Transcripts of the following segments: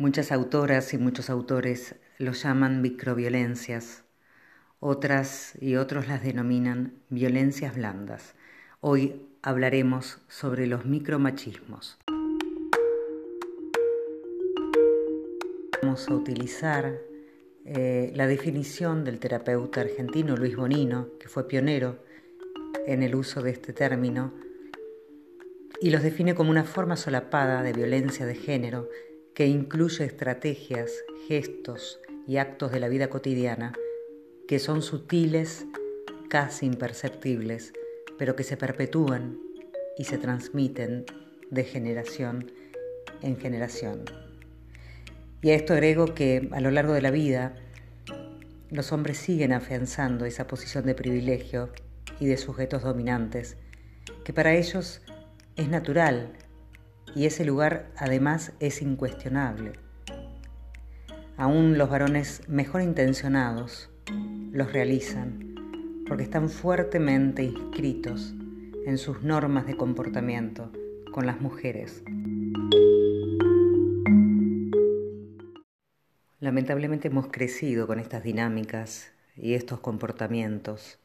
Muchas autoras y muchos autores lo llaman microviolencias, otras y otros las denominan violencias blandas. Hoy hablaremos sobre los micromachismos. Vamos a utilizar eh, la definición del terapeuta argentino Luis Bonino, que fue pionero en el uso de este término, y los define como una forma solapada de violencia de género que incluye estrategias, gestos y actos de la vida cotidiana que son sutiles, casi imperceptibles, pero que se perpetúan y se transmiten de generación en generación. Y a esto agrego que a lo largo de la vida los hombres siguen afianzando esa posición de privilegio y de sujetos dominantes, que para ellos es natural y ese lugar además es incuestionable. Aún los varones mejor intencionados los realizan porque están fuertemente inscritos en sus normas de comportamiento con las mujeres. Lamentablemente hemos crecido con estas dinámicas y estos comportamientos.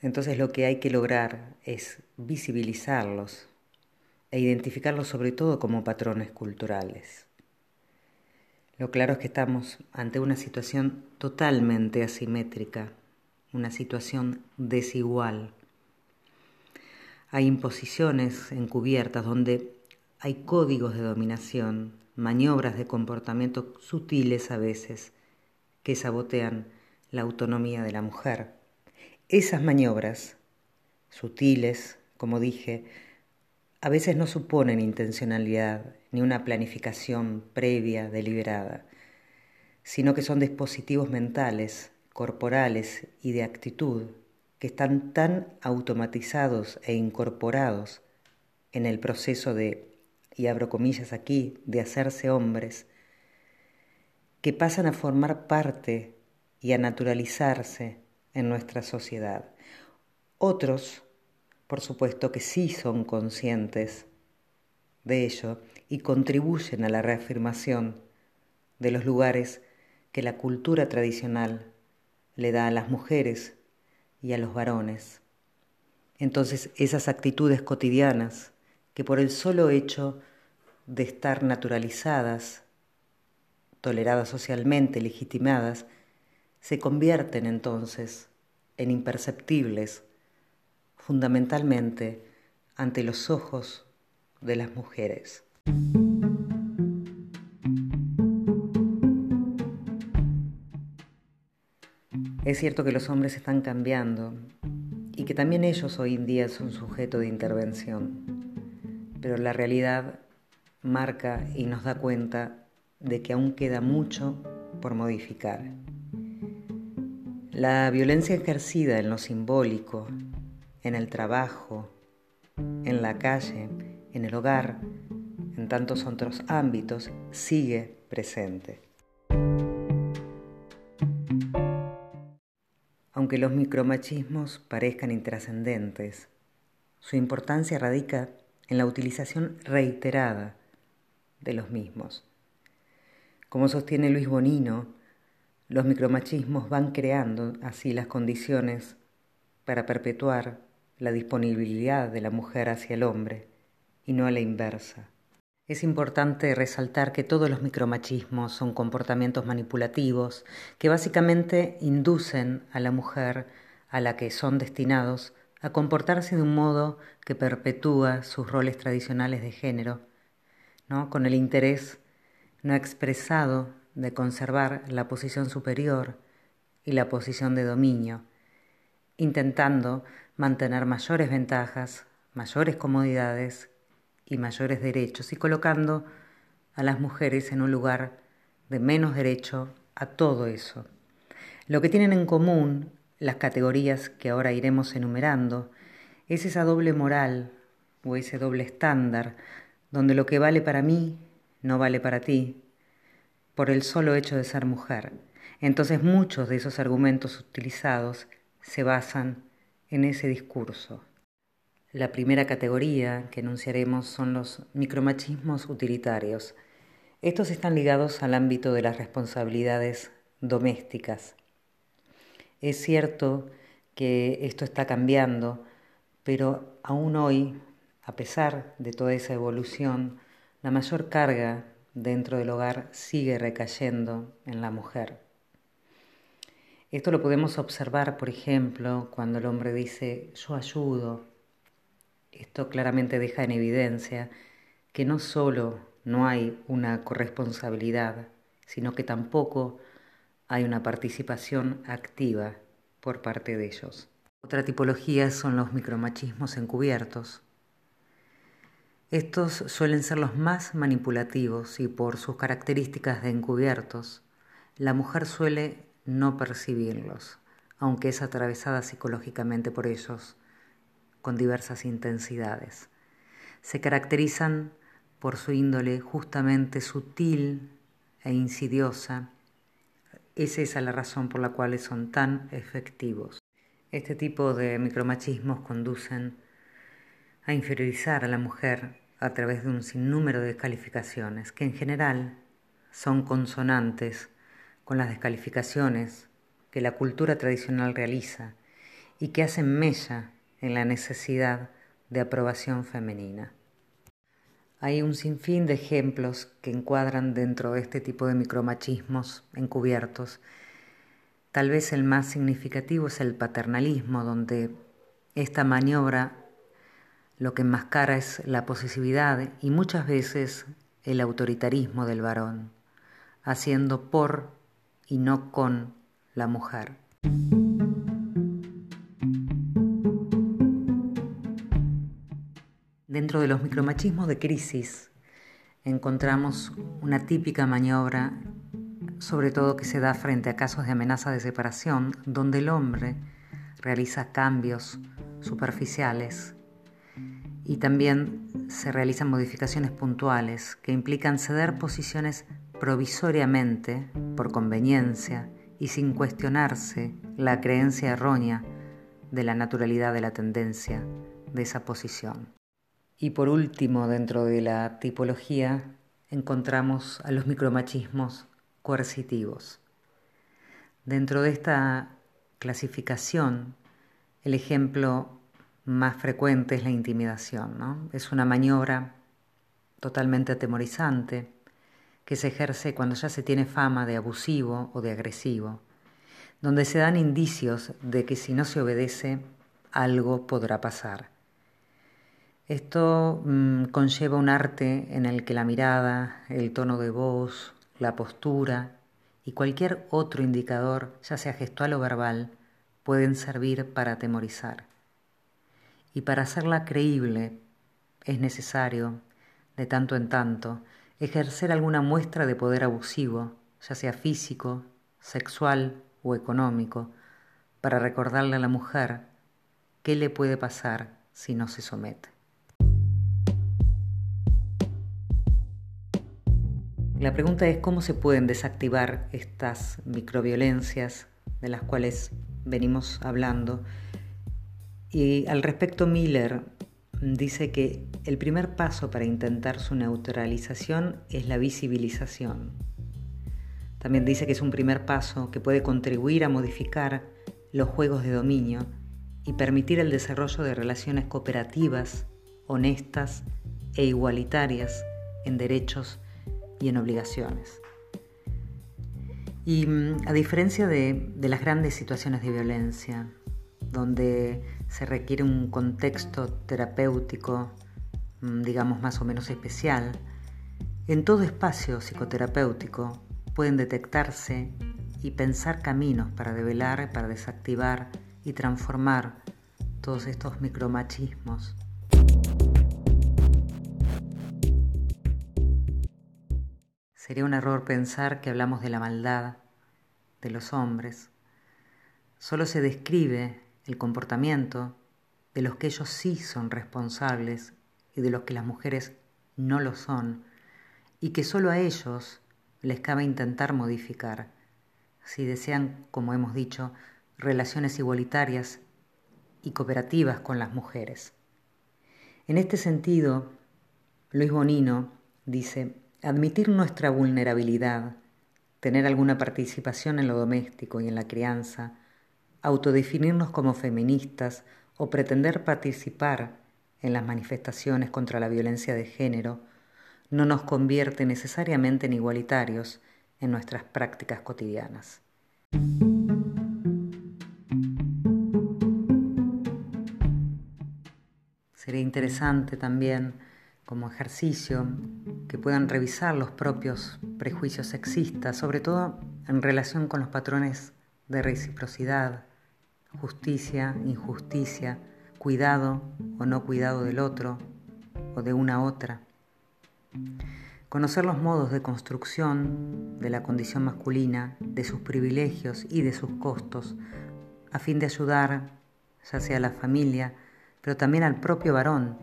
Entonces lo que hay que lograr es visibilizarlos e identificarlos sobre todo como patrones culturales. Lo claro es que estamos ante una situación totalmente asimétrica, una situación desigual. Hay imposiciones encubiertas donde hay códigos de dominación, maniobras de comportamiento sutiles a veces, que sabotean la autonomía de la mujer. Esas maniobras, sutiles, como dije, a veces no suponen intencionalidad ni una planificación previa, deliberada, sino que son dispositivos mentales, corporales y de actitud que están tan automatizados e incorporados en el proceso de, y abro comillas aquí, de hacerse hombres, que pasan a formar parte y a naturalizarse en nuestra sociedad. Otros por supuesto que sí son conscientes de ello y contribuyen a la reafirmación de los lugares que la cultura tradicional le da a las mujeres y a los varones. Entonces esas actitudes cotidianas que por el solo hecho de estar naturalizadas, toleradas socialmente, legitimadas, se convierten entonces en imperceptibles fundamentalmente ante los ojos de las mujeres. Es cierto que los hombres están cambiando y que también ellos hoy en día son sujeto de intervención, pero la realidad marca y nos da cuenta de que aún queda mucho por modificar. La violencia ejercida en lo simbólico, en el trabajo, en la calle, en el hogar, en tantos otros ámbitos, sigue presente. Aunque los micromachismos parezcan intrascendentes, su importancia radica en la utilización reiterada de los mismos. Como sostiene Luis Bonino, los micromachismos van creando así las condiciones para perpetuar la disponibilidad de la mujer hacia el hombre y no a la inversa. Es importante resaltar que todos los micromachismos son comportamientos manipulativos que básicamente inducen a la mujer a la que son destinados a comportarse de un modo que perpetúa sus roles tradicionales de género, ¿no? con el interés no expresado de conservar la posición superior y la posición de dominio, intentando mantener mayores ventajas, mayores comodidades y mayores derechos y colocando a las mujeres en un lugar de menos derecho a todo eso. Lo que tienen en común las categorías que ahora iremos enumerando es esa doble moral o ese doble estándar donde lo que vale para mí no vale para ti por el solo hecho de ser mujer. Entonces muchos de esos argumentos utilizados se basan en ese discurso. La primera categoría que enunciaremos son los micromachismos utilitarios. Estos están ligados al ámbito de las responsabilidades domésticas. Es cierto que esto está cambiando, pero aún hoy, a pesar de toda esa evolución, la mayor carga dentro del hogar sigue recayendo en la mujer. Esto lo podemos observar, por ejemplo, cuando el hombre dice yo ayudo. Esto claramente deja en evidencia que no solo no hay una corresponsabilidad, sino que tampoco hay una participación activa por parte de ellos. Otra tipología son los micromachismos encubiertos. Estos suelen ser los más manipulativos y por sus características de encubiertos, la mujer suele no percibirlos, aunque es atravesada psicológicamente por ellos con diversas intensidades. Se caracterizan por su índole justamente sutil e insidiosa. Es esa la razón por la cual son tan efectivos. Este tipo de micromachismos conducen a inferiorizar a la mujer a través de un sinnúmero de descalificaciones que en general son consonantes con las descalificaciones que la cultura tradicional realiza y que hacen mella en la necesidad de aprobación femenina. Hay un sinfín de ejemplos que encuadran dentro de este tipo de micromachismos encubiertos. Tal vez el más significativo es el paternalismo, donde esta maniobra lo que enmascara es la posesividad y muchas veces el autoritarismo del varón, haciendo por y no con la mujer. Dentro de los micromachismos de crisis encontramos una típica maniobra, sobre todo que se da frente a casos de amenaza de separación, donde el hombre realiza cambios superficiales y también se realizan modificaciones puntuales que implican ceder posiciones provisoriamente, por conveniencia y sin cuestionarse la creencia errónea de la naturalidad de la tendencia de esa posición. Y por último, dentro de la tipología, encontramos a los micromachismos coercitivos. Dentro de esta clasificación, el ejemplo más frecuente es la intimidación. Es una maniobra totalmente atemorizante que se ejerce cuando ya se tiene fama de abusivo o de agresivo, donde se dan indicios de que si no se obedece, algo podrá pasar. Esto mm, conlleva un arte en el que la mirada, el tono de voz, la postura y cualquier otro indicador, ya sea gestual o verbal, pueden servir para atemorizar. Y para hacerla creíble es necesario, de tanto en tanto, ejercer alguna muestra de poder abusivo, ya sea físico, sexual o económico, para recordarle a la mujer qué le puede pasar si no se somete. La pregunta es cómo se pueden desactivar estas microviolencias de las cuales venimos hablando. Y al respecto Miller dice que el primer paso para intentar su neutralización es la visibilización. También dice que es un primer paso que puede contribuir a modificar los juegos de dominio y permitir el desarrollo de relaciones cooperativas, honestas e igualitarias en derechos y en obligaciones. Y mm, a diferencia de, las grandes situaciones de violencia, donde se requiere un contexto terapéutico, mm, digamos, más o menos especial, en todo espacio psicoterapéutico pueden detectarse y pensar caminos para develar, para desactivar y transformar todos estos micromachismos Sería un error pensar que hablamos de la maldad de los hombres. Solo se describe el comportamiento de los que ellos sí son responsables y de los que las mujeres no lo son, y que solo a ellos les cabe intentar modificar, si desean, como hemos dicho, relaciones igualitarias y cooperativas con las mujeres. En este sentido, Luis Bonino dice, admitir nuestra vulnerabilidad, tener alguna participación en lo doméstico y en la crianza, autodefinirnos como feministas o pretender participar en las manifestaciones contra la violencia de género no nos convierte necesariamente en igualitarios en nuestras prácticas cotidianas. Sería interesante también como ejercicio que puedan revisar los propios prejuicios sexistas, sobre todo en relación con los patrones de reciprocidad, justicia, injusticia, cuidado o no cuidado del otro o de una otra. Conocer los modos de construcción de la condición masculina, de sus privilegios y de sus costos, a fin de ayudar, ya sea a la familia, pero también al propio varón,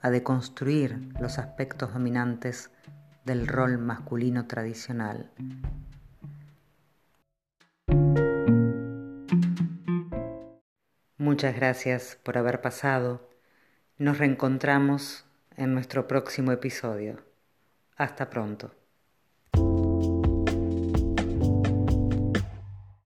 a deconstruir los aspectos dominantes del rol masculino tradicional. Muchas gracias por haber pasado. Nos reencontramos en nuestro próximo episodio. Hasta pronto.